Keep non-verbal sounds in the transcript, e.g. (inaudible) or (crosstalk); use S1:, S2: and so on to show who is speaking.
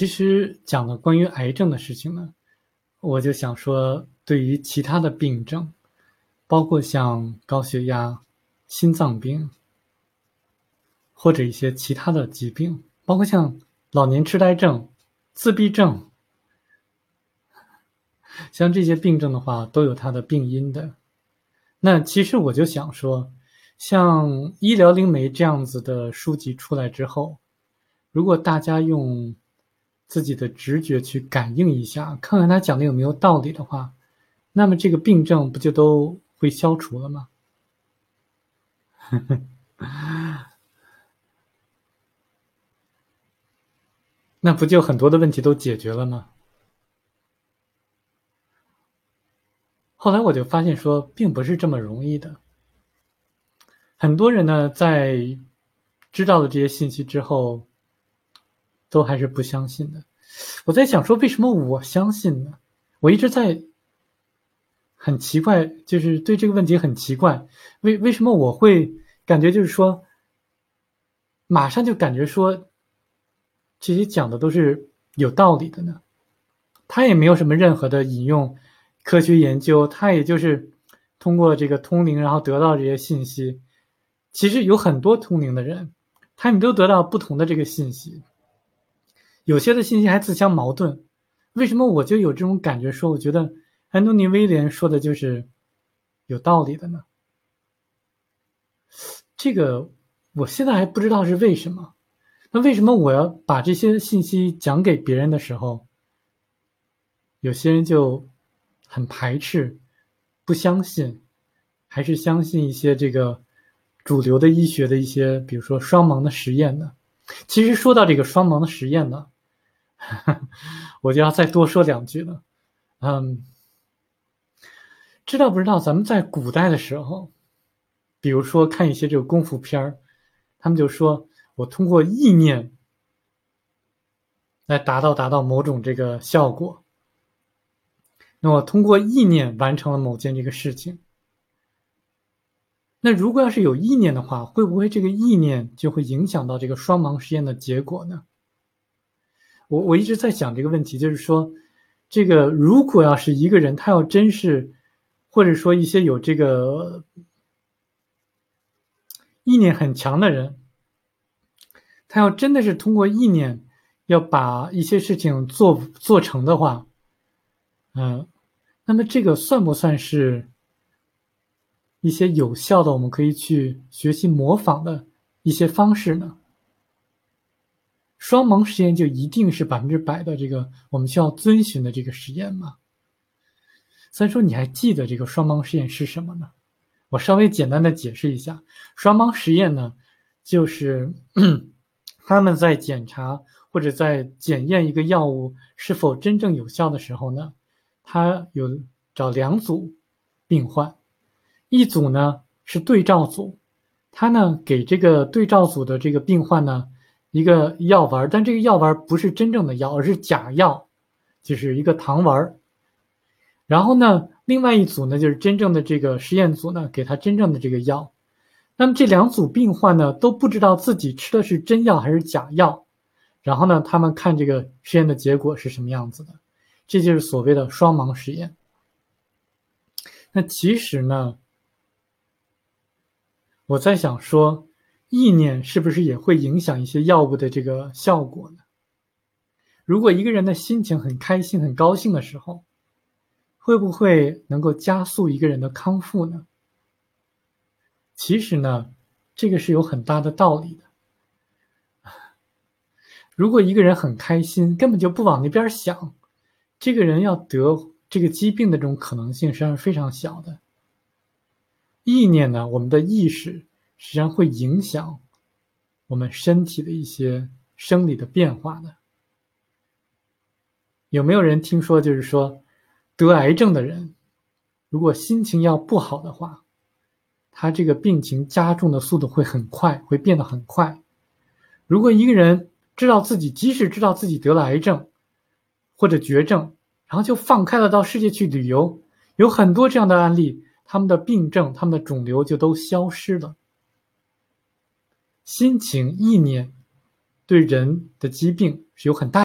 S1: 其实讲了关于癌症的事情呢，我就想说，对于其他的病症，包括像高血压、心脏病，或者一些其他的疾病，包括像老年痴呆症、自闭症，像这些病症的话，都有它的病因的。那其实我就想说，像《医疗灵媒》这样子的书籍出来之后，如果大家用自己的直觉去感应一下，看看他讲的有没有道理的话，那么这个病症不就都会消除了吗？(laughs) 那不就很多的问题都解决了吗？后来我就发现说，并不是这么容易的。很多人呢，在知道了这些信息之后，都还是不相信的。我在想说，为什么我相信呢？我一直在很奇怪，就是对这个问题很奇怪，为为什么我会感觉就是说，马上就感觉说，这些讲的都是有道理的呢？他也没有什么任何的引用。科学研究，他也就是通过这个通灵，然后得到这些信息。其实有很多通灵的人，他们都得到不同的这个信息，有些的信息还自相矛盾。为什么我就有这种感觉，说我觉得安东尼威廉说的就是有道理的呢？这个我现在还不知道是为什么。那为什么我要把这些信息讲给别人的时候，有些人就？很排斥，不相信，还是相信一些这个主流的医学的一些，比如说双盲的实验呢？其实说到这个双盲的实验呢，(laughs) 我就要再多说两句了。嗯，知道不知道？咱们在古代的时候，比如说看一些这个功夫片儿，他们就说我通过意念来达到达到某种这个效果。那我通过意念完成了某件这个事情。那如果要是有意念的话，会不会这个意念就会影响到这个双盲实验的结果呢？我我一直在想这个问题，就是说，这个如果要是一个人，他要真是，或者说一些有这个意念很强的人，他要真的是通过意念要把一些事情做做成的话。嗯，那么这个算不算是一些有效的，我们可以去学习模仿的一些方式呢？双盲实验就一定是百分之百的这个我们需要遵循的这个实验吗？虽然说你还记得这个双盲实验是什么呢？我稍微简单的解释一下，双盲实验呢，就是 (clears throat) 他们在检查或者在检验一个药物是否真正有效的时候呢。他有找两组病患，一组呢是对照组，他呢给这个对照组的这个病患呢一个药丸，但这个药丸不是真正的药，而是假药，就是一个糖丸。然后呢，另外一组呢就是真正的这个实验组呢给他真正的这个药。那么这两组病患呢都不知道自己吃的是真药还是假药，然后呢他们看这个实验的结果是什么样子的。这就是所谓的双盲实验。那其实呢，我在想说，意念是不是也会影响一些药物的这个效果呢？如果一个人的心情很开心、很高兴的时候，会不会能够加速一个人的康复呢？其实呢，这个是有很大的道理的。如果一个人很开心，根本就不往那边想。这个人要得这个疾病的这种可能性实际上是非常小的。意念呢，我们的意识实际上会影响我们身体的一些生理的变化的。有没有人听说，就是说得癌症的人，如果心情要不好的话，他这个病情加重的速度会很快，会变得很快。如果一个人知道自己，即使知道自己得了癌症，或者绝症，然后就放开了到世界去旅游，有很多这样的案例，他们的病症、他们的肿瘤就都消失了。心情、意念对人的疾病是有很大。